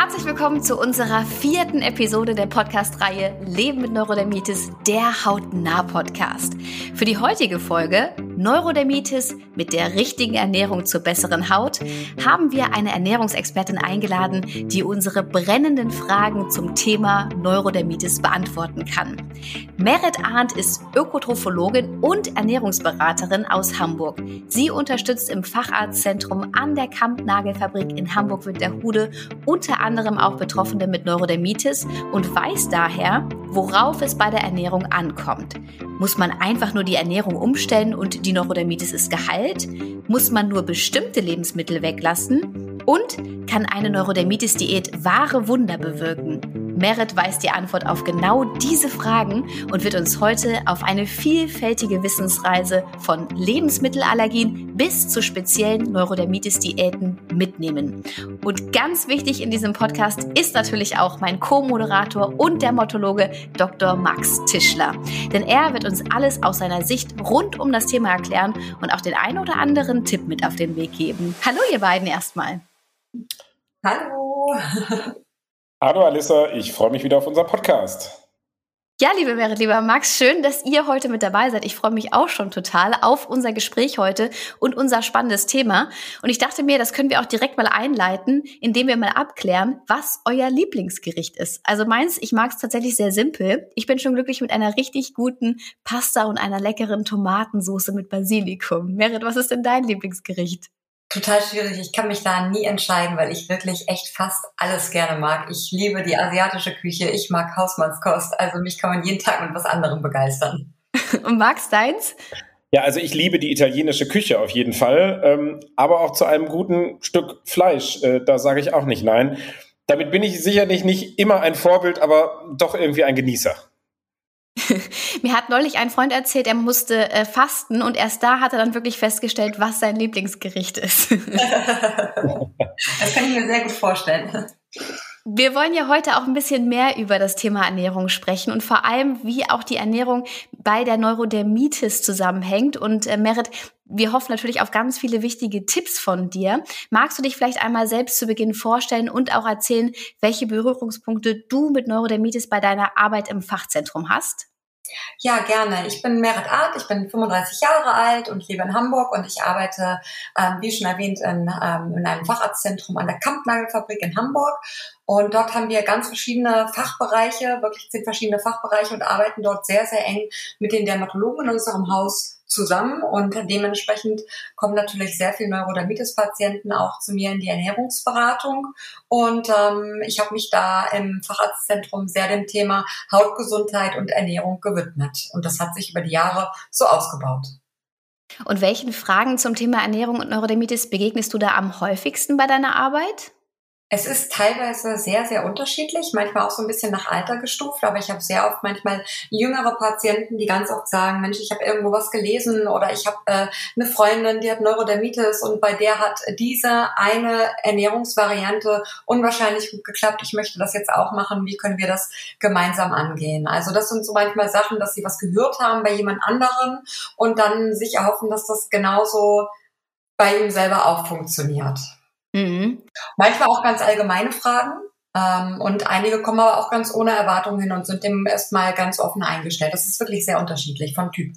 Herzlich willkommen zu unserer vierten Episode der Podcast-Reihe Leben mit Neurodermitis, der Hautnah-Podcast. Für die heutige Folge Neurodermitis mit der richtigen Ernährung zur besseren Haut haben wir eine Ernährungsexpertin eingeladen, die unsere brennenden Fragen zum Thema Neurodermitis beantworten kann. Merit Arndt ist Ökotrophologin und Ernährungsberaterin aus Hamburg. Sie unterstützt im Facharztzentrum an der Kampnagelfabrik in Hamburg-Winterhude unter anderem auch Betroffene mit Neurodermitis und weiß daher, worauf es bei der Ernährung ankommt. Muss man einfach nur die Ernährung umstellen und die Neurodermitis ist geheilt? Muss man nur bestimmte Lebensmittel weglassen? Und kann eine Neurodermitis-Diät wahre Wunder bewirken? Merit weiß die Antwort auf genau diese Fragen und wird uns heute auf eine vielfältige Wissensreise von Lebensmittelallergien bis zu speziellen Neurodermitis-Diäten mitnehmen. Und ganz wichtig in diesem Podcast ist natürlich auch mein Co-Moderator und Dermatologe Dr. Max Tischler. Denn er wird uns alles aus seiner Sicht rund um das Thema erklären und auch den einen oder anderen Tipp mit auf den Weg geben. Hallo ihr beiden erstmal. Hallo. Hallo Alissa, ich freue mich wieder auf unser Podcast. Ja, liebe Merit, lieber Max, schön, dass ihr heute mit dabei seid. Ich freue mich auch schon total auf unser Gespräch heute und unser spannendes Thema. Und ich dachte mir, das können wir auch direkt mal einleiten, indem wir mal abklären, was euer Lieblingsgericht ist. Also meins, ich mag es tatsächlich sehr simpel. Ich bin schon glücklich mit einer richtig guten Pasta und einer leckeren Tomatensauce mit Basilikum. Merit, was ist denn dein Lieblingsgericht? Total schwierig. Ich kann mich da nie entscheiden, weil ich wirklich echt fast alles gerne mag. Ich liebe die asiatische Küche, ich mag Hausmannskost, also mich kann man jeden Tag mit was anderem begeistern. Und magst deins? Ja, also ich liebe die italienische Küche auf jeden Fall, ähm, aber auch zu einem guten Stück Fleisch, äh, da sage ich auch nicht nein. Damit bin ich sicherlich nicht immer ein Vorbild, aber doch irgendwie ein Genießer. Mir hat neulich ein Freund erzählt, er musste äh, fasten und erst da hat er dann wirklich festgestellt, was sein Lieblingsgericht ist. das kann ich mir sehr gut vorstellen. Wir wollen ja heute auch ein bisschen mehr über das Thema Ernährung sprechen und vor allem, wie auch die Ernährung bei der Neurodermitis zusammenhängt. Und äh, Merit, wir hoffen natürlich auf ganz viele wichtige Tipps von dir. Magst du dich vielleicht einmal selbst zu Beginn vorstellen und auch erzählen, welche Berührungspunkte du mit Neurodermitis bei deiner Arbeit im Fachzentrum hast? Ja, gerne. Ich bin Merit Art, ich bin 35 Jahre alt und lebe in Hamburg und ich arbeite, ähm, wie schon erwähnt, in, ähm, in einem Facharztzentrum an der Kampnagelfabrik in Hamburg. Und dort haben wir ganz verschiedene Fachbereiche, wirklich zehn verschiedene Fachbereiche und arbeiten dort sehr, sehr eng mit den Dermatologen in unserem Haus zusammen und dementsprechend kommen natürlich sehr viele Neurodermitis-Patienten auch zu mir in die Ernährungsberatung und ähm, ich habe mich da im Facharztzentrum sehr dem Thema Hautgesundheit und Ernährung gewidmet und das hat sich über die Jahre so ausgebaut. Und welchen Fragen zum Thema Ernährung und Neurodermitis begegnest du da am häufigsten bei deiner Arbeit? Es ist teilweise sehr, sehr unterschiedlich, manchmal auch so ein bisschen nach Alter gestuft, aber ich habe sehr oft manchmal jüngere Patienten, die ganz oft sagen, Mensch, ich habe irgendwo was gelesen oder ich habe äh, eine Freundin, die hat Neurodermitis und bei der hat diese eine Ernährungsvariante unwahrscheinlich gut geklappt. Ich möchte das jetzt auch machen. Wie können wir das gemeinsam angehen? Also das sind so manchmal Sachen, dass sie was gehört haben bei jemand anderen und dann sich erhoffen, dass das genauso bei ihm selber auch funktioniert. Mhm. Manchmal auch ganz allgemeine Fragen. Ähm, und einige kommen aber auch ganz ohne Erwartungen hin und sind dem erstmal ganz offen eingestellt. Das ist wirklich sehr unterschiedlich von Typ.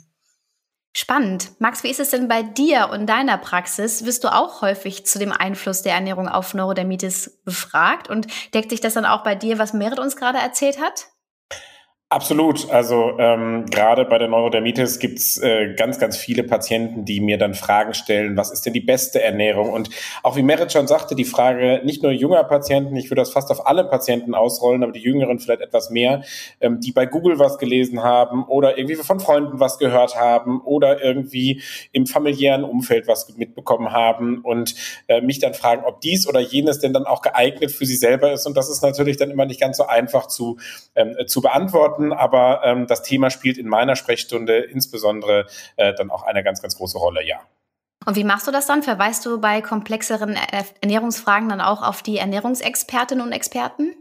Spannend. Max, wie ist es denn bei dir und deiner Praxis? Wirst du auch häufig zu dem Einfluss der Ernährung auf Neurodermitis befragt? Und deckt sich das dann auch bei dir, was Merit uns gerade erzählt hat? Absolut. Also ähm, gerade bei der Neurodermitis gibt's äh, ganz, ganz viele Patienten, die mir dann Fragen stellen, was ist denn die beste Ernährung? Und auch wie Merit schon sagte, die Frage nicht nur junger Patienten, ich würde das fast auf alle Patienten ausrollen, aber die Jüngeren vielleicht etwas mehr, ähm, die bei Google was gelesen haben oder irgendwie von Freunden was gehört haben oder irgendwie im familiären Umfeld was mitbekommen haben und äh, mich dann fragen, ob dies oder jenes denn dann auch geeignet für sie selber ist. Und das ist natürlich dann immer nicht ganz so einfach zu, ähm, zu beantworten Antworten, aber ähm, das Thema spielt in meiner Sprechstunde insbesondere äh, dann auch eine ganz, ganz große Rolle, ja. Und wie machst du das dann? Verweist du bei komplexeren Ernährungsfragen dann auch auf die Ernährungsexpertinnen und Experten?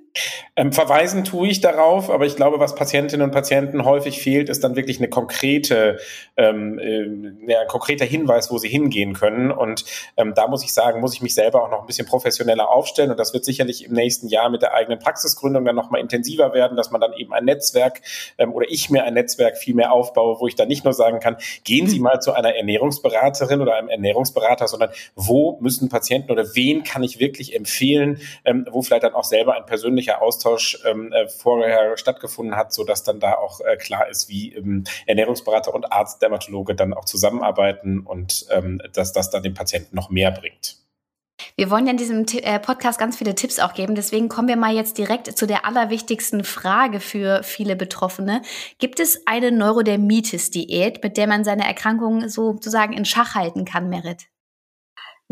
Ähm, verweisen tue ich darauf, aber ich glaube, was Patientinnen und Patienten häufig fehlt, ist dann wirklich eine konkrete, ähm, äh, ein konkreter Hinweis, wo sie hingehen können. Und ähm, da muss ich sagen, muss ich mich selber auch noch ein bisschen professioneller aufstellen. Und das wird sicherlich im nächsten Jahr mit der eigenen Praxisgründung dann nochmal intensiver werden, dass man dann eben ein Netzwerk ähm, oder ich mir ein Netzwerk viel mehr aufbaue, wo ich dann nicht nur sagen kann, gehen Sie mal zu einer Ernährungsberaterin oder einem Ernährungsberater, sondern wo müssen Patienten oder wen kann ich wirklich empfehlen, ähm, wo vielleicht dann auch selber ein persönlicher Austausch ähm, äh, vorher stattgefunden hat, so dass dann da auch äh, klar ist, wie ähm, Ernährungsberater und Arzt, Dermatologe dann auch zusammenarbeiten und ähm, dass das dann dem Patienten noch mehr bringt. Wir wollen ja in diesem äh, Podcast ganz viele Tipps auch geben. Deswegen kommen wir mal jetzt direkt zu der allerwichtigsten Frage für viele Betroffene. Gibt es eine Neurodermitis-Diät, mit der man seine Erkrankung sozusagen in Schach halten kann, Merit?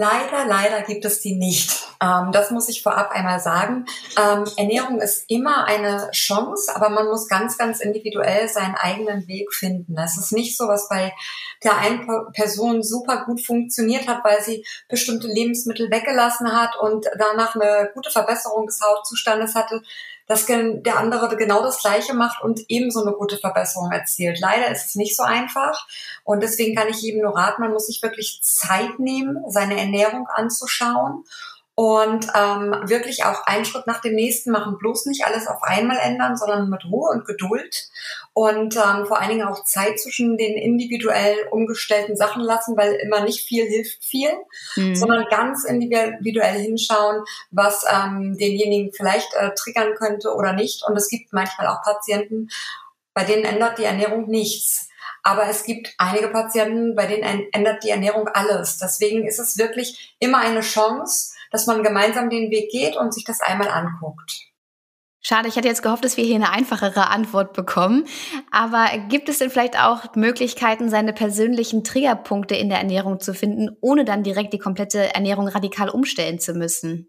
Leider, leider gibt es die nicht. Ähm, das muss ich vorab einmal sagen. Ähm, Ernährung ist immer eine Chance, aber man muss ganz, ganz individuell seinen eigenen Weg finden. Es ist nicht so, was bei der einen Person super gut funktioniert hat, weil sie bestimmte Lebensmittel weggelassen hat und danach eine gute Verbesserung des Hautzustandes hatte dass der andere genau das Gleiche macht und ebenso eine gute Verbesserung erzielt. Leider ist es nicht so einfach und deswegen kann ich jedem nur raten, man muss sich wirklich Zeit nehmen, seine Ernährung anzuschauen und ähm, wirklich auch einen Schritt nach dem nächsten machen. Bloß nicht alles auf einmal ändern, sondern mit Ruhe und Geduld und ähm, vor allen Dingen auch Zeit zwischen den individuell umgestellten Sachen lassen, weil immer nicht viel hilft viel, mhm. sondern ganz individuell hinschauen, was ähm, denjenigen vielleicht äh, triggern könnte oder nicht. Und es gibt manchmal auch Patienten, bei denen ändert die Ernährung nichts. Aber es gibt einige Patienten, bei denen ändert die Ernährung alles. Deswegen ist es wirklich immer eine Chance, dass man gemeinsam den Weg geht und sich das einmal anguckt. Schade, ich hatte jetzt gehofft, dass wir hier eine einfachere Antwort bekommen. Aber gibt es denn vielleicht auch Möglichkeiten, seine persönlichen Triggerpunkte in der Ernährung zu finden, ohne dann direkt die komplette Ernährung radikal umstellen zu müssen?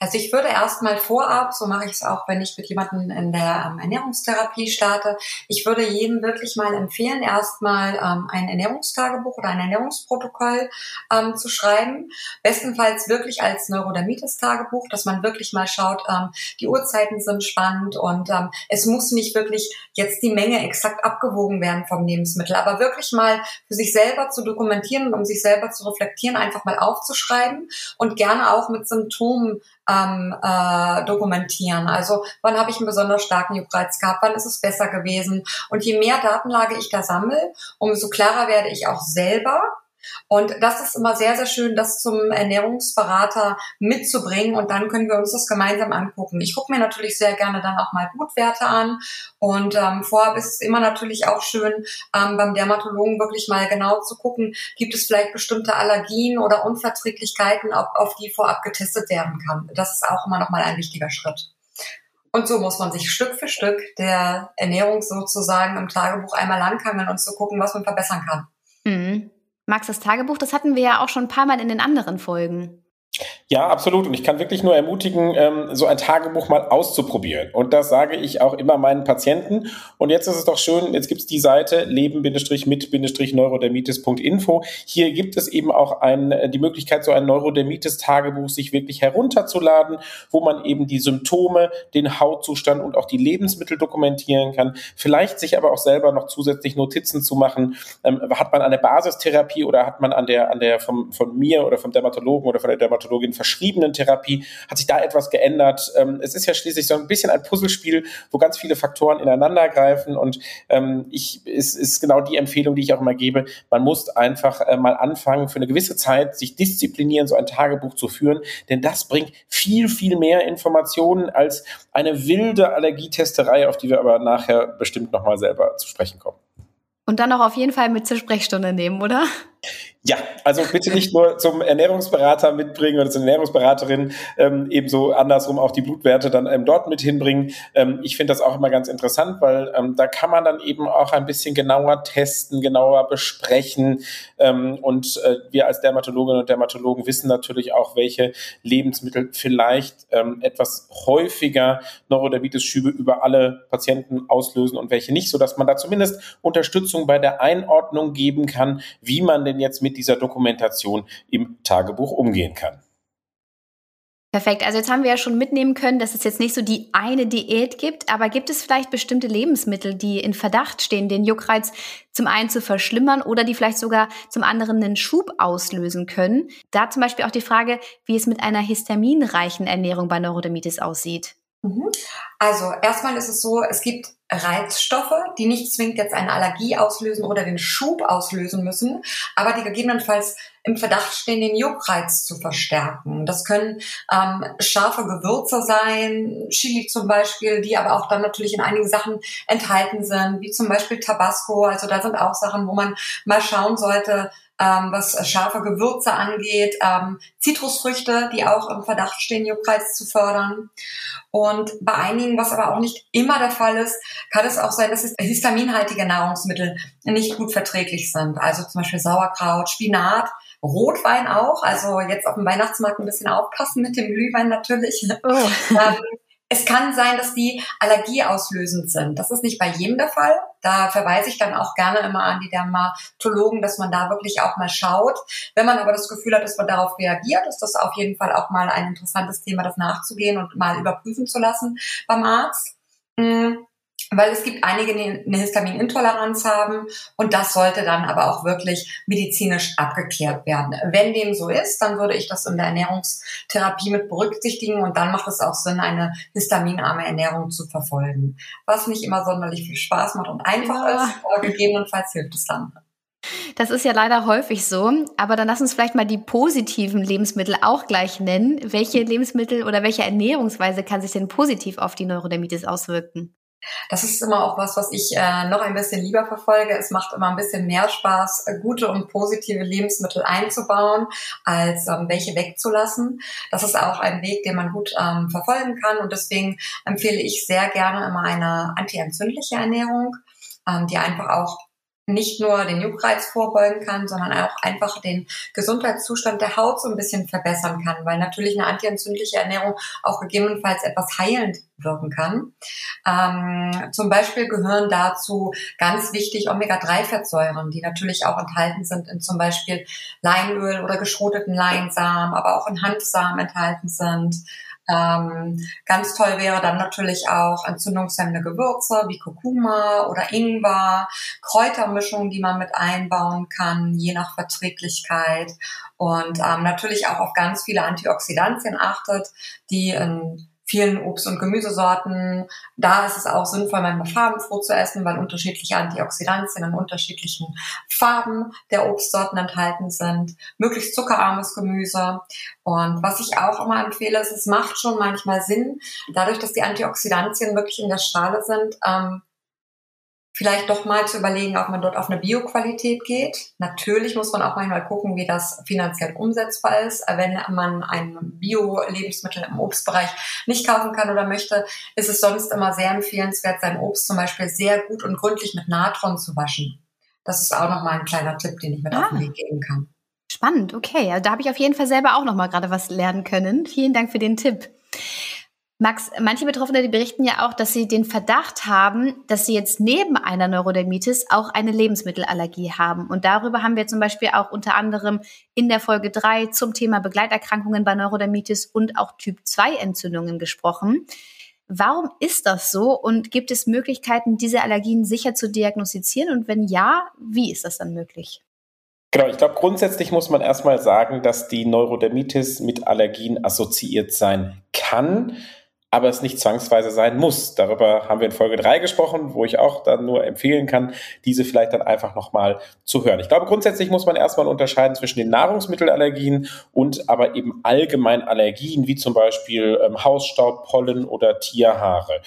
Also ich würde erstmal vorab, so mache ich es auch, wenn ich mit jemandem in der ähm, Ernährungstherapie starte, ich würde jedem wirklich mal empfehlen, erstmal ähm, ein Ernährungstagebuch oder ein Ernährungsprotokoll ähm, zu schreiben. Bestenfalls wirklich als Neurodermitis-Tagebuch, dass man wirklich mal schaut, ähm, die Uhrzeiten sind spannend und ähm, es muss nicht wirklich jetzt die Menge exakt abgewogen werden vom Lebensmittel, aber wirklich mal für sich selber zu dokumentieren und um sich selber zu reflektieren, einfach mal aufzuschreiben und gerne auch mit Symptomen ähm, äh, dokumentieren. Also wann habe ich einen besonders starken Juckreiz gehabt, wann ist es besser gewesen. Und je mehr Datenlage ich da sammle, umso klarer werde ich auch selber und das ist immer sehr, sehr schön, das zum Ernährungsberater mitzubringen und dann können wir uns das gemeinsam angucken. Ich gucke mir natürlich sehr gerne dann auch mal Blutwerte an und ähm, vorab ist es immer natürlich auch schön, ähm, beim Dermatologen wirklich mal genau zu gucken, gibt es vielleicht bestimmte Allergien oder Unverträglichkeiten, auf, auf die vorab getestet werden kann. Das ist auch immer noch mal ein wichtiger Schritt. Und so muss man sich Stück für Stück der Ernährung sozusagen im Tagebuch einmal langhangeln und zu gucken, was man verbessern kann. Mhm. Max, das Tagebuch, das hatten wir ja auch schon ein paar Mal in den anderen Folgen. Ja, absolut. Und ich kann wirklich nur ermutigen, ähm, so ein Tagebuch mal auszuprobieren. Und das sage ich auch immer meinen Patienten. Und jetzt ist es doch schön, jetzt gibt es die Seite leben-mit-neurodermitis.info. Hier gibt es eben auch ein, äh, die Möglichkeit, so ein Neurodermitis-Tagebuch sich wirklich herunterzuladen, wo man eben die Symptome, den Hautzustand und auch die Lebensmittel dokumentieren kann. Vielleicht sich aber auch selber noch zusätzlich Notizen zu machen. Ähm, hat man eine Basistherapie oder hat man an der, an der vom, von mir oder vom Dermatologen oder von der Dermatologin verschriebenen Therapie? Hat sich da etwas geändert? Ähm, es ist ja schließlich so ein bisschen ein Puzzlespiel, wo ganz viele Faktoren ineinander greifen und ähm, ich, es ist genau die Empfehlung, die ich auch immer gebe. Man muss einfach äh, mal anfangen, für eine gewisse Zeit sich disziplinieren, so ein Tagebuch zu führen, denn das bringt viel, viel mehr Informationen als eine wilde Allergietesterei, auf die wir aber nachher bestimmt nochmal selber zu sprechen kommen. Und dann auch auf jeden Fall mit zur Sprechstunde nehmen, oder? Ja, also bitte nicht nur zum Ernährungsberater mitbringen oder zur Ernährungsberaterin, ähm, ebenso andersrum auch die Blutwerte dann ähm, dort mit hinbringen. Ähm, ich finde das auch immer ganz interessant, weil ähm, da kann man dann eben auch ein bisschen genauer testen, genauer besprechen. Ähm, und äh, wir als Dermatologinnen und Dermatologen wissen natürlich auch, welche Lebensmittel vielleicht ähm, etwas häufiger Neurodermitis-Schübe über alle Patienten auslösen und welche nicht, sodass man da zumindest Unterstützung bei der Einordnung geben kann, wie man denn jetzt mit dieser Dokumentation im Tagebuch umgehen kann. Perfekt. Also jetzt haben wir ja schon mitnehmen können, dass es jetzt nicht so die eine Diät gibt, aber gibt es vielleicht bestimmte Lebensmittel, die in Verdacht stehen, den Juckreiz zum einen zu verschlimmern oder die vielleicht sogar zum anderen einen Schub auslösen können? Da zum Beispiel auch die Frage, wie es mit einer histaminreichen Ernährung bei Neurodermitis aussieht. Mhm. Also erstmal ist es so, es gibt Reizstoffe, die nicht zwingend jetzt eine Allergie auslösen oder den Schub auslösen müssen, aber die gegebenenfalls im Verdacht stehen, den Juckreiz zu verstärken. Das können ähm, scharfe Gewürze sein, Chili zum Beispiel, die aber auch dann natürlich in einigen Sachen enthalten sind, wie zum Beispiel Tabasco. Also da sind auch Sachen, wo man mal schauen sollte, ähm, was scharfe Gewürze angeht, ähm, Zitrusfrüchte, die auch im Verdacht stehen, Juckreiz zu fördern. Und bei einigen, was aber auch nicht immer der Fall ist, kann es auch sein, dass histaminhaltige Nahrungsmittel nicht gut verträglich sind. Also zum Beispiel Sauerkraut, Spinat, Rotwein auch. Also jetzt auf dem Weihnachtsmarkt ein bisschen aufpassen mit dem Glühwein natürlich. Oh. ähm, es kann sein, dass die allergieauslösend sind. Das ist nicht bei jedem der Fall. Da verweise ich dann auch gerne immer an die Dermatologen, dass man da wirklich auch mal schaut. Wenn man aber das Gefühl hat, dass man darauf reagiert, ist das auf jeden Fall auch mal ein interessantes Thema, das nachzugehen und mal überprüfen zu lassen beim Arzt. Mm weil es gibt einige, die eine Histaminintoleranz haben und das sollte dann aber auch wirklich medizinisch abgeklärt werden. Wenn dem so ist, dann würde ich das in der Ernährungstherapie mit berücksichtigen und dann macht es auch Sinn, eine histaminarme Ernährung zu verfolgen. Was nicht immer sonderlich viel Spaß macht und einfach ja. ist, aber gegebenenfalls hilft es dann. Das ist ja leider häufig so, aber dann lass uns vielleicht mal die positiven Lebensmittel auch gleich nennen. Welche Lebensmittel oder welche Ernährungsweise kann sich denn positiv auf die Neurodermitis auswirken? Das ist immer auch was, was ich äh, noch ein bisschen lieber verfolge. Es macht immer ein bisschen mehr Spaß, gute und positive Lebensmittel einzubauen, als ähm, welche wegzulassen. Das ist auch ein Weg, den man gut ähm, verfolgen kann. Und deswegen empfehle ich sehr gerne immer eine antientzündliche Ernährung, ähm, die einfach auch nicht nur den Juckreiz vorbeugen kann, sondern auch einfach den Gesundheitszustand der Haut so ein bisschen verbessern kann, weil natürlich eine antientzündliche Ernährung auch gegebenenfalls etwas heilend wirken kann. Ähm, zum Beispiel gehören dazu ganz wichtig Omega-3-Fettsäuren, die natürlich auch enthalten sind in zum Beispiel Leinöl oder geschroteten Leinsamen, aber auch in Hanfsamen enthalten sind. Ähm, ganz toll wäre dann natürlich auch entzündungshemmende Gewürze wie Kurkuma oder Ingwer, Kräutermischungen, die man mit einbauen kann, je nach Verträglichkeit. Und ähm, natürlich auch auf ganz viele Antioxidantien achtet, die in vielen Obst- und Gemüsesorten. Da ist es auch sinnvoll, manchmal farbenfroh zu essen, weil unterschiedliche Antioxidantien in unterschiedlichen Farben der Obstsorten enthalten sind. Möglichst zuckerarmes Gemüse. Und was ich auch immer empfehle, ist, es macht schon manchmal Sinn, dadurch, dass die Antioxidantien wirklich in der Schale sind, ähm, vielleicht doch mal zu überlegen, ob man dort auf eine Bioqualität geht. Natürlich muss man auch manchmal gucken, wie das finanziell umsetzbar ist. Wenn man ein Bio-Lebensmittel im Obstbereich nicht kaufen kann oder möchte, ist es sonst immer sehr empfehlenswert, sein Obst zum Beispiel sehr gut und gründlich mit Natron zu waschen. Das ist auch nochmal ein kleiner Tipp, den ich mit ah. auf den Weg geben kann. Spannend, okay. Da habe ich auf jeden Fall selber auch nochmal gerade was lernen können. Vielen Dank für den Tipp. Max, manche Betroffene, die berichten ja auch, dass sie den Verdacht haben, dass sie jetzt neben einer Neurodermitis auch eine Lebensmittelallergie haben. Und darüber haben wir zum Beispiel auch unter anderem in der Folge drei zum Thema Begleiterkrankungen bei Neurodermitis und auch Typ-2-Entzündungen gesprochen. Warum ist das so und gibt es Möglichkeiten, diese Allergien sicher zu diagnostizieren? Und wenn ja, wie ist das dann möglich? Genau, ich glaube, grundsätzlich muss man erstmal sagen, dass die Neurodermitis mit Allergien assoziiert sein kann aber es nicht zwangsweise sein muss. Darüber haben wir in Folge 3 gesprochen, wo ich auch dann nur empfehlen kann, diese vielleicht dann einfach nochmal zu hören. Ich glaube, grundsätzlich muss man erstmal unterscheiden zwischen den Nahrungsmittelallergien und aber eben allgemein Allergien, wie zum Beispiel ähm, Hausstaub, Pollen oder Tierhaare.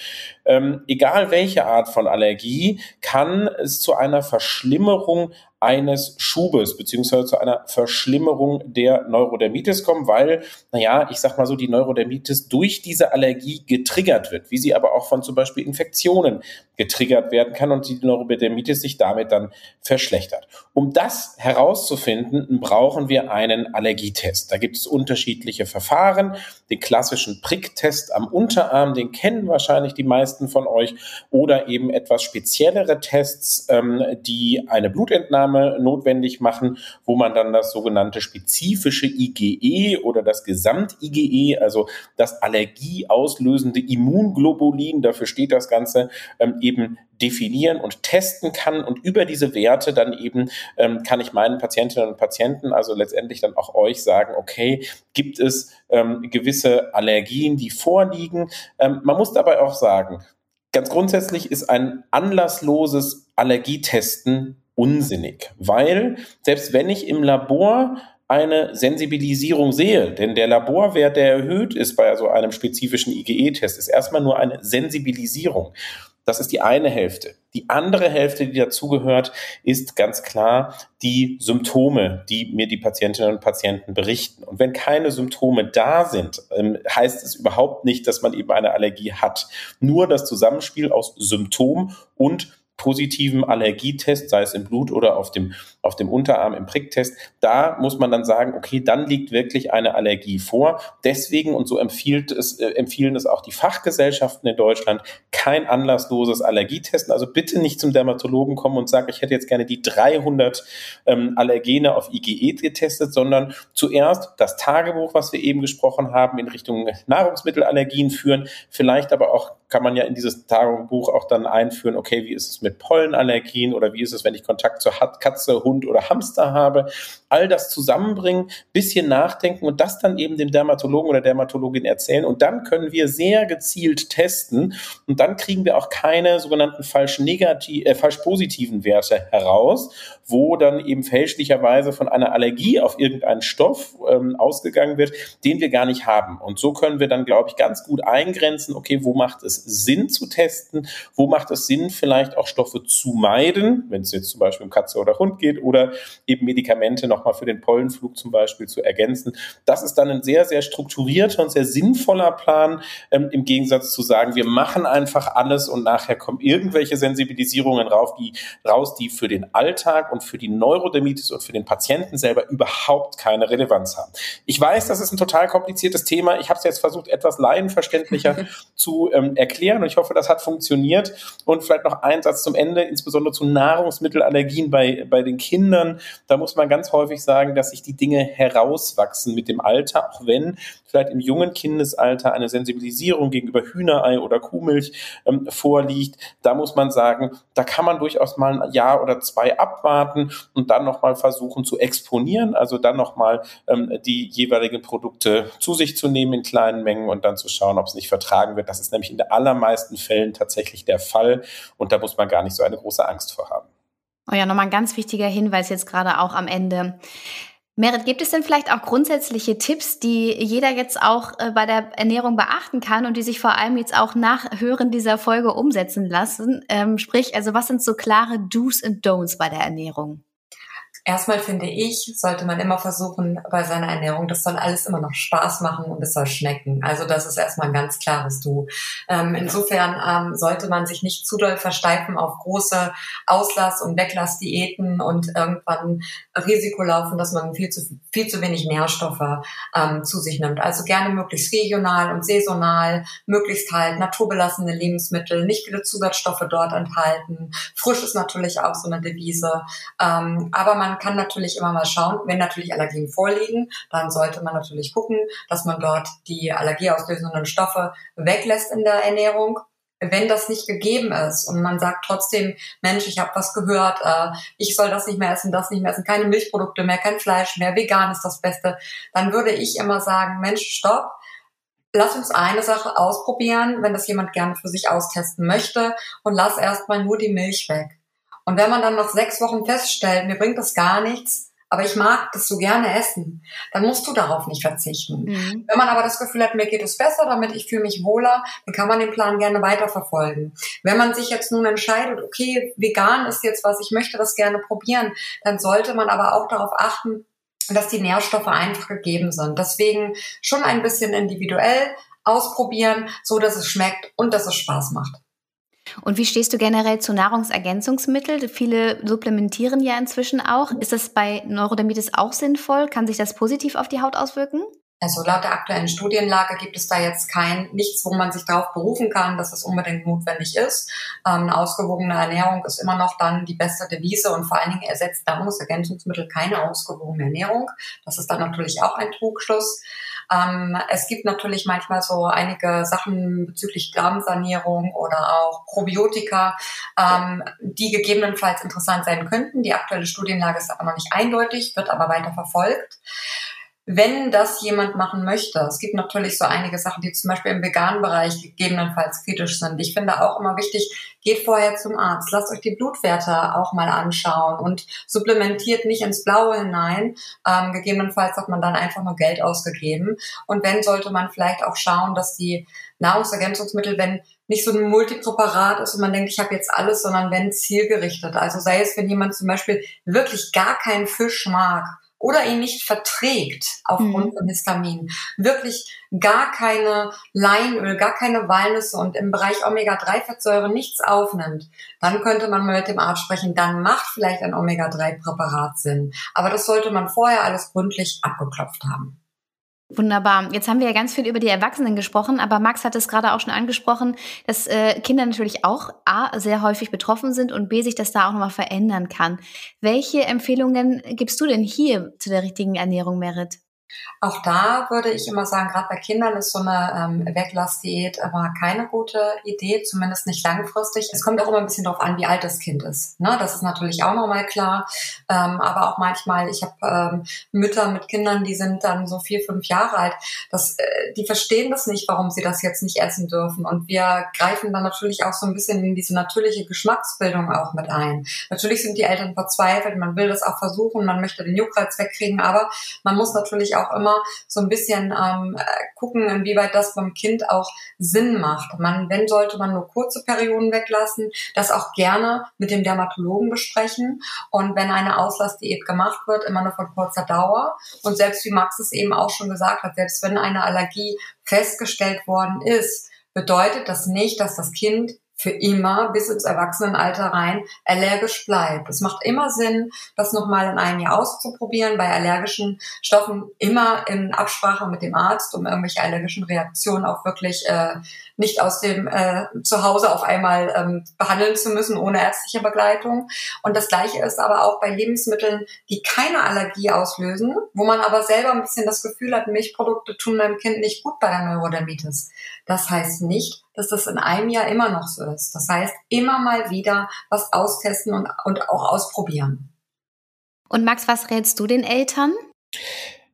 Ähm, egal welche Art von Allergie, kann es zu einer Verschlimmerung eines Schubes beziehungsweise zu einer Verschlimmerung der Neurodermitis kommen, weil, naja, ich sag mal so, die Neurodermitis durch diese Allergie getriggert wird, wie sie aber auch von zum Beispiel Infektionen getriggert werden kann und die Neurodermitis sich damit dann verschlechtert. Um das herauszufinden, brauchen wir einen Allergietest. Da gibt es unterschiedliche Verfahren. Den klassischen Pricktest am Unterarm, den kennen wahrscheinlich die meisten von euch, oder eben etwas speziellere Tests, ähm, die eine Blutentnahme Maßnahme notwendig machen, wo man dann das sogenannte spezifische IgE oder das Gesamt-IgE, also das allergieauslösende Immunglobulin, dafür steht das Ganze, ähm, eben definieren und testen kann. Und über diese Werte dann eben ähm, kann ich meinen Patientinnen und Patienten, also letztendlich dann auch euch sagen, okay, gibt es ähm, gewisse Allergien, die vorliegen. Ähm, man muss dabei auch sagen, ganz grundsätzlich ist ein anlassloses Allergietesten unsinnig, weil selbst wenn ich im Labor eine Sensibilisierung sehe, denn der Laborwert, der erhöht ist bei so einem spezifischen IgE-Test, ist erstmal nur eine Sensibilisierung. Das ist die eine Hälfte. Die andere Hälfte, die dazugehört, ist ganz klar die Symptome, die mir die Patientinnen und Patienten berichten. Und wenn keine Symptome da sind, ähm, heißt es überhaupt nicht, dass man eben eine Allergie hat. Nur das Zusammenspiel aus Symptom und positiven Allergietest, sei es im Blut oder auf dem, auf dem Unterarm im Pricktest, da muss man dann sagen, okay, dann liegt wirklich eine Allergie vor. Deswegen, und so empfiehlt es, äh, empfehlen es auch die Fachgesellschaften in Deutschland, kein anlassloses Allergietesten. Also bitte nicht zum Dermatologen kommen und sagen, ich hätte jetzt gerne die 300 ähm, Allergene auf IgE getestet, sondern zuerst das Tagebuch, was wir eben gesprochen haben, in Richtung Nahrungsmittelallergien führen, vielleicht aber auch kann man ja in dieses Tagebuch auch dann einführen, okay, wie ist es mit Pollenallergien oder wie ist es, wenn ich Kontakt zur Katze, Hund oder Hamster habe. All das zusammenbringen, bisschen nachdenken und das dann eben dem Dermatologen oder Dermatologin erzählen. Und dann können wir sehr gezielt testen und dann kriegen wir auch keine sogenannten falsch negativ, äh, falsch positiven Werte heraus, wo dann eben fälschlicherweise von einer Allergie auf irgendeinen Stoff ähm, ausgegangen wird, den wir gar nicht haben. Und so können wir dann, glaube ich, ganz gut eingrenzen, okay, wo macht es Sinn zu testen? Wo macht es Sinn, vielleicht auch Stoffe zu meiden, wenn es jetzt zum Beispiel um Katze oder Hund geht oder eben Medikamente nochmal für den Pollenflug zum Beispiel zu ergänzen? Das ist dann ein sehr, sehr strukturierter und sehr sinnvoller Plan, ähm, im Gegensatz zu sagen, wir machen einfach alles und nachher kommen irgendwelche Sensibilisierungen rauf, die, raus, die für den Alltag und für die Neurodermitis und für den Patienten selber überhaupt keine Relevanz haben. Ich weiß, das ist ein total kompliziertes Thema. Ich habe es jetzt versucht, etwas laienverständlicher zu ähm, erklären erklären und ich hoffe, das hat funktioniert. Und vielleicht noch ein Satz zum Ende, insbesondere zu Nahrungsmittelallergien bei, bei den Kindern. Da muss man ganz häufig sagen, dass sich die Dinge herauswachsen mit dem Alter, auch wenn vielleicht im jungen Kindesalter eine Sensibilisierung gegenüber Hühnerei oder Kuhmilch ähm, vorliegt. Da muss man sagen, da kann man durchaus mal ein Jahr oder zwei abwarten und dann nochmal versuchen zu exponieren, also dann nochmal ähm, die jeweiligen Produkte zu sich zu nehmen in kleinen Mengen und dann zu schauen, ob es nicht vertragen wird. Das ist nämlich in der allermeisten Fällen tatsächlich der Fall und da muss man gar nicht so eine große Angst vor haben. Oh ja, nochmal ein ganz wichtiger Hinweis jetzt gerade auch am Ende. Merit, gibt es denn vielleicht auch grundsätzliche Tipps, die jeder jetzt auch äh, bei der Ernährung beachten kann und die sich vor allem jetzt auch nach Hören dieser Folge umsetzen lassen? Ähm, sprich, also was sind so klare Do's und Don'ts bei der Ernährung? Erstmal finde ich, sollte man immer versuchen, bei seiner Ernährung, das soll alles immer noch Spaß machen und es soll schmecken. Also das ist erstmal ein ganz klares Du. Ähm, insofern ähm, sollte man sich nicht zu doll versteifen auf große Auslass- und Weglassdiäten und irgendwann Risiko laufen, dass man viel zu, viel zu wenig Nährstoffe ähm, zu sich nimmt. Also gerne möglichst regional und saisonal, möglichst halt naturbelassene Lebensmittel, nicht viele Zusatzstoffe dort enthalten. Frisch ist natürlich auch so eine Devise. Ähm, aber man man kann natürlich immer mal schauen, wenn natürlich Allergien vorliegen, dann sollte man natürlich gucken, dass man dort die allergieauslösenden Stoffe weglässt in der Ernährung. Wenn das nicht gegeben ist und man sagt trotzdem, Mensch, ich habe was gehört, äh, ich soll das nicht mehr essen, das nicht mehr essen, keine Milchprodukte mehr, kein Fleisch mehr, vegan ist das Beste, dann würde ich immer sagen, Mensch, stopp, lass uns eine Sache ausprobieren, wenn das jemand gerne für sich austesten möchte und lass erstmal nur die Milch weg. Und wenn man dann nach sechs Wochen feststellt, mir bringt das gar nichts, aber ich mag das so gerne essen, dann musst du darauf nicht verzichten. Mhm. Wenn man aber das Gefühl hat, mir geht es besser, damit ich fühle mich wohler, dann kann man den Plan gerne weiterverfolgen. Wenn man sich jetzt nun entscheidet, okay, vegan ist jetzt was, ich möchte das gerne probieren, dann sollte man aber auch darauf achten, dass die Nährstoffe einfach gegeben sind. Deswegen schon ein bisschen individuell ausprobieren, so dass es schmeckt und dass es Spaß macht. Und wie stehst du generell zu Nahrungsergänzungsmitteln? Viele supplementieren ja inzwischen auch. Ist das bei Neurodermitis auch sinnvoll? Kann sich das positiv auf die Haut auswirken? Also laut der aktuellen Studienlage gibt es da jetzt kein nichts, wo man sich darauf berufen kann, dass es unbedingt notwendig ist. Ähm, eine ausgewogene Ernährung ist immer noch dann die beste Devise und vor allen Dingen ersetzt Nahrungsergänzungsmittel keine ausgewogene Ernährung. Das ist dann natürlich auch ein Trugschluss. Ähm, es gibt natürlich manchmal so einige Sachen bezüglich Darmsanierung oder auch Probiotika, ähm, die gegebenenfalls interessant sein könnten. Die aktuelle Studienlage ist aber noch nicht eindeutig, wird aber weiter verfolgt wenn das jemand machen möchte. Es gibt natürlich so einige Sachen, die zum Beispiel im veganen Bereich gegebenenfalls kritisch sind. Ich finde auch immer wichtig, geht vorher zum Arzt, lasst euch die Blutwerte auch mal anschauen und supplementiert nicht ins Blaue hinein. Ähm, gegebenenfalls hat man dann einfach nur Geld ausgegeben. Und wenn, sollte man vielleicht auch schauen, dass die Nahrungsergänzungsmittel, wenn nicht so ein Multipräparat ist und man denkt, ich habe jetzt alles, sondern wenn zielgerichtet. Also sei es, wenn jemand zum Beispiel wirklich gar keinen Fisch mag, oder ihn nicht verträgt aufgrund mhm. von Histamin, wirklich gar keine Leinöl, gar keine Walnüsse und im Bereich Omega-3-Fettsäure nichts aufnimmt, dann könnte man mal mit dem Arzt sprechen, dann macht vielleicht ein Omega-3-Präparat Sinn. Aber das sollte man vorher alles gründlich abgeklopft haben. Wunderbar. Jetzt haben wir ja ganz viel über die Erwachsenen gesprochen, aber Max hat es gerade auch schon angesprochen, dass äh, Kinder natürlich auch A, sehr häufig betroffen sind und B, sich das da auch nochmal verändern kann. Welche Empfehlungen gibst du denn hier zu der richtigen Ernährung, Merit? Auch da würde ich immer sagen, gerade bei Kindern ist so eine ähm, Weglassdiät immer keine gute Idee, zumindest nicht langfristig. Es kommt auch immer ein bisschen darauf an, wie alt das Kind ist. Ne? Das ist natürlich auch nochmal klar. Ähm, aber auch manchmal, ich habe ähm, Mütter mit Kindern, die sind dann so vier, fünf Jahre alt. Das, äh, die verstehen das nicht, warum sie das jetzt nicht essen dürfen. Und wir greifen dann natürlich auch so ein bisschen in diese natürliche Geschmacksbildung auch mit ein. Natürlich sind die Eltern verzweifelt, man will das auch versuchen, man möchte den Juckreiz wegkriegen, aber man muss natürlich auch auch immer so ein bisschen ähm, gucken, inwieweit das beim Kind auch Sinn macht. Man, wenn sollte man nur kurze Perioden weglassen, das auch gerne mit dem Dermatologen besprechen. Und wenn eine Auslassdiät gemacht wird, immer nur von kurzer Dauer. Und selbst wie Max es eben auch schon gesagt hat, selbst wenn eine Allergie festgestellt worden ist, bedeutet das nicht, dass das Kind für immer bis ins Erwachsenenalter rein allergisch bleibt. Es macht immer Sinn, das nochmal in einem Jahr auszuprobieren, bei allergischen Stoffen immer in Absprache mit dem Arzt, um irgendwelche allergischen Reaktionen auch wirklich äh, nicht aus dem äh, Zuhause auf einmal ähm, behandeln zu müssen ohne ärztliche Begleitung. Und das gleiche ist aber auch bei Lebensmitteln, die keine Allergie auslösen, wo man aber selber ein bisschen das Gefühl hat, Milchprodukte tun meinem Kind nicht gut bei der Neurodermitis. Das heißt nicht, dass das in einem Jahr immer noch so ist. Das heißt, immer mal wieder was austesten und, und auch ausprobieren. Und Max, was rätst du den Eltern?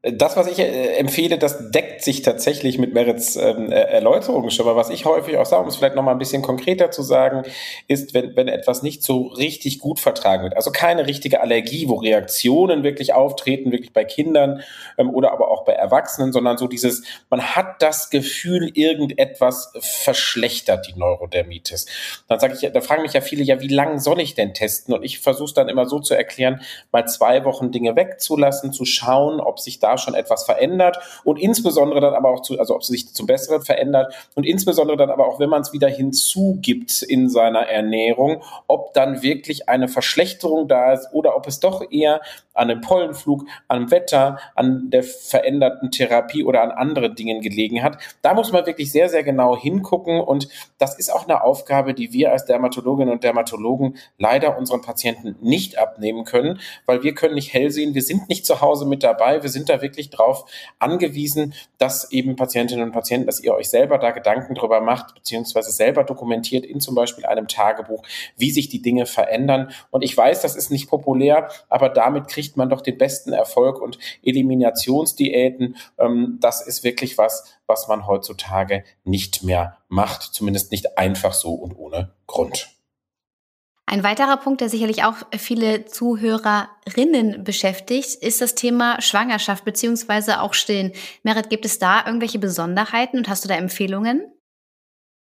Das, was ich äh, empfehle, das deckt sich tatsächlich mit Merits ähm, Erläuterungen schon. Aber was ich häufig auch sage, um es vielleicht nochmal ein bisschen konkreter zu sagen, ist, wenn, wenn etwas nicht so richtig gut vertragen wird, also keine richtige Allergie, wo Reaktionen wirklich auftreten, wirklich bei Kindern ähm, oder aber auch bei Erwachsenen, sondern so dieses, man hat das Gefühl, irgendetwas verschlechtert die Neurodermitis. Dann sage ich, da fragen mich ja viele, ja, wie lange soll ich denn testen? Und ich versuche es dann immer so zu erklären, mal zwei Wochen Dinge wegzulassen, zu schauen, ob sich da da schon etwas verändert und insbesondere dann aber auch zu, also ob sie sich zum Besseren verändert und insbesondere dann aber auch, wenn man es wieder hinzugibt in seiner Ernährung, ob dann wirklich eine Verschlechterung da ist oder ob es doch eher an dem Pollenflug, am Wetter, an der veränderten Therapie oder an anderen Dingen gelegen hat. Da muss man wirklich sehr, sehr genau hingucken und das ist auch eine Aufgabe, die wir als Dermatologinnen und Dermatologen leider unseren Patienten nicht abnehmen können, weil wir können nicht hell sehen, wir sind nicht zu Hause mit dabei, wir sind da wirklich drauf angewiesen, dass eben Patientinnen und Patienten, dass ihr euch selber da Gedanken drüber macht, beziehungsweise selber dokumentiert in zum Beispiel einem Tagebuch, wie sich die Dinge verändern. Und ich weiß, das ist nicht populär, aber damit kriegt man doch den besten Erfolg und Eliminationsdiäten, ähm, das ist wirklich was, was man heutzutage nicht mehr macht, zumindest nicht einfach so und ohne Grund. Ein weiterer Punkt, der sicherlich auch viele Zuhörerinnen beschäftigt, ist das Thema Schwangerschaft beziehungsweise auch Stillen. Merit, gibt es da irgendwelche Besonderheiten und hast du da Empfehlungen?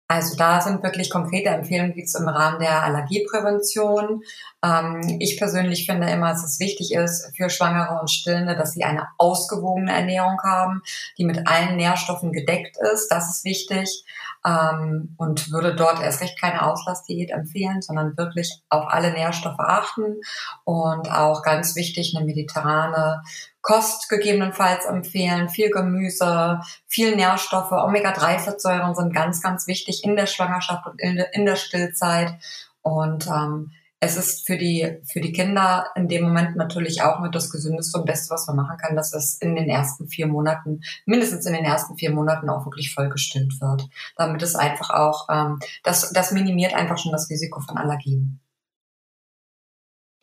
Also da sind wirklich konkrete Empfehlungen, wie im Rahmen der Allergieprävention. Ähm, ich persönlich finde immer, dass es wichtig ist für Schwangere und Stillende, dass sie eine ausgewogene Ernährung haben, die mit allen Nährstoffen gedeckt ist. Das ist wichtig. Ähm, und würde dort erst recht keine Auslassdiät empfehlen, sondern wirklich auf alle Nährstoffe achten und auch ganz wichtig eine mediterrane Kost gegebenenfalls empfehlen. Viel Gemüse, viel Nährstoffe, Omega-3-Fettsäuren sind ganz, ganz wichtig in der Schwangerschaft und in der, in der Stillzeit. Und ähm, es ist für die, für die Kinder in dem Moment natürlich auch mit das Gesündeste und Beste, was man machen kann, dass es in den ersten vier Monaten, mindestens in den ersten vier Monaten auch wirklich vollgestillt wird. Damit es einfach auch, ähm, das, das minimiert einfach schon das Risiko von Allergien.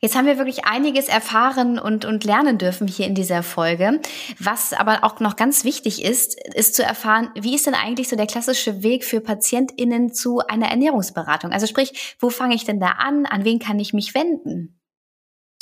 Jetzt haben wir wirklich einiges erfahren und, und lernen dürfen hier in dieser Folge. Was aber auch noch ganz wichtig ist, ist zu erfahren, wie ist denn eigentlich so der klassische Weg für PatientInnen zu einer Ernährungsberatung? Also sprich, wo fange ich denn da an? An wen kann ich mich wenden?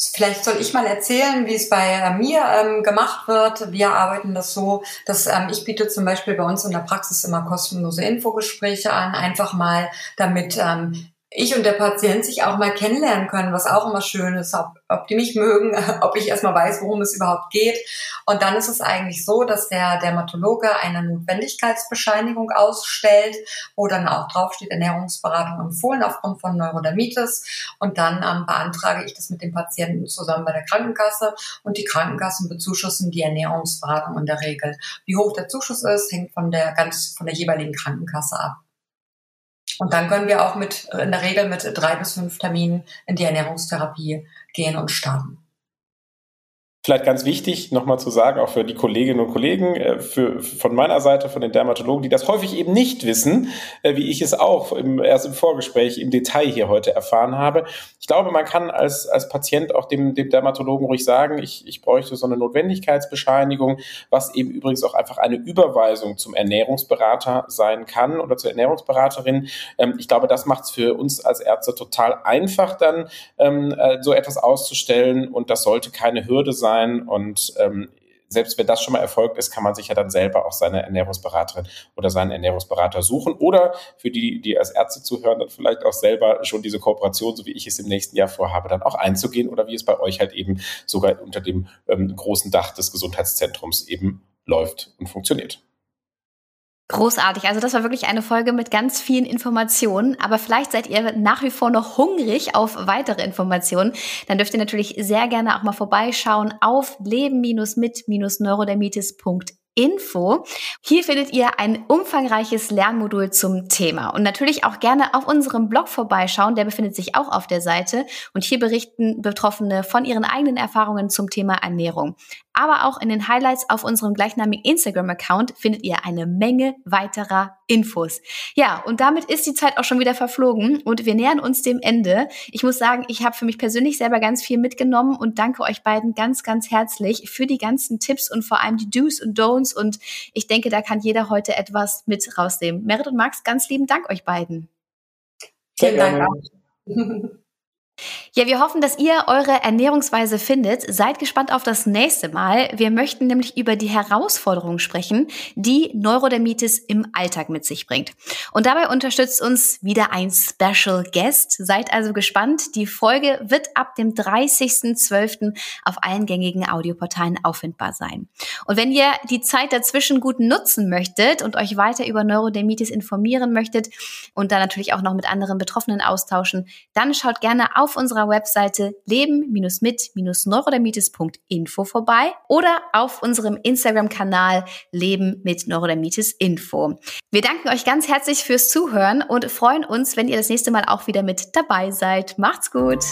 Vielleicht soll ich mal erzählen, wie es bei äh, mir ähm, gemacht wird. Wir arbeiten das so, dass ähm, ich biete zum Beispiel bei uns in der Praxis immer kostenlose Infogespräche an, einfach mal, damit ähm, ich und der Patient sich auch mal kennenlernen können, was auch immer schön ist, ob, ob die mich mögen, ob ich erstmal weiß, worum es überhaupt geht. Und dann ist es eigentlich so, dass der Dermatologe eine Notwendigkeitsbescheinigung ausstellt, wo dann auch draufsteht, Ernährungsberatung empfohlen aufgrund von Neurodermitis. Und dann ähm, beantrage ich das mit dem Patienten zusammen bei der Krankenkasse und die Krankenkassen bezuschussen die Ernährungsberatung in der Regel. Wie hoch der Zuschuss ist, hängt von der ganz, von der jeweiligen Krankenkasse ab. Und dann können wir auch mit, in der Regel mit drei bis fünf Terminen in die Ernährungstherapie gehen und starten. Vielleicht ganz wichtig, nochmal zu sagen, auch für die Kolleginnen und Kollegen, äh, für, von meiner Seite, von den Dermatologen, die das häufig eben nicht wissen, äh, wie ich es auch im, erst im Vorgespräch im Detail hier heute erfahren habe. Ich glaube, man kann als, als Patient auch dem, dem Dermatologen ruhig sagen, ich, ich bräuchte so eine Notwendigkeitsbescheinigung, was eben übrigens auch einfach eine Überweisung zum Ernährungsberater sein kann oder zur Ernährungsberaterin. Ähm, ich glaube, das macht es für uns als Ärzte total einfach, dann ähm, äh, so etwas auszustellen und das sollte keine Hürde sein sein und ähm, selbst wenn das schon mal erfolgt ist, kann man sich ja dann selber auch seine Ernährungsberaterin oder seinen Ernährungsberater suchen oder für die, die als Ärzte zuhören, dann vielleicht auch selber schon diese Kooperation, so wie ich es im nächsten Jahr vorhabe, dann auch einzugehen oder wie es bei euch halt eben sogar unter dem ähm, großen Dach des Gesundheitszentrums eben läuft und funktioniert. Großartig. Also das war wirklich eine Folge mit ganz vielen Informationen. Aber vielleicht seid ihr nach wie vor noch hungrig auf weitere Informationen. Dann dürft ihr natürlich sehr gerne auch mal vorbeischauen auf leben-mit-neurodermitis.de Info. Hier findet ihr ein umfangreiches Lernmodul zum Thema und natürlich auch gerne auf unserem Blog vorbeischauen, der befindet sich auch auf der Seite und hier berichten Betroffene von ihren eigenen Erfahrungen zum Thema Ernährung. Aber auch in den Highlights auf unserem gleichnamigen Instagram-Account findet ihr eine Menge weiterer Infos. Ja, und damit ist die Zeit auch schon wieder verflogen und wir nähern uns dem Ende. Ich muss sagen, ich habe für mich persönlich selber ganz viel mitgenommen und danke euch beiden ganz, ganz herzlich für die ganzen Tipps und vor allem die Do's und Don'ts und ich denke, da kann jeder heute etwas mit rausnehmen. Merit und Max, ganz lieben Dank euch beiden. Vielen Dank. Ja, wir hoffen, dass ihr eure Ernährungsweise findet. Seid gespannt auf das nächste Mal. Wir möchten nämlich über die Herausforderungen sprechen, die Neurodermitis im Alltag mit sich bringt. Und dabei unterstützt uns wieder ein Special Guest. Seid also gespannt. Die Folge wird ab dem 30.12. auf allen gängigen Audioportalen auffindbar sein. Und wenn ihr die Zeit dazwischen gut nutzen möchtet und euch weiter über Neurodermitis informieren möchtet und dann natürlich auch noch mit anderen Betroffenen austauschen, dann schaut gerne auf unserer Webseite leben-mit-neurodermitis.info vorbei oder auf unserem Instagram-Kanal Leben mit Neurodermitis Info. Wir danken euch ganz herzlich fürs Zuhören und freuen uns, wenn ihr das nächste Mal auch wieder mit dabei seid. Macht's gut!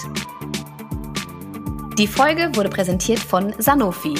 Die Folge wurde präsentiert von Sanofi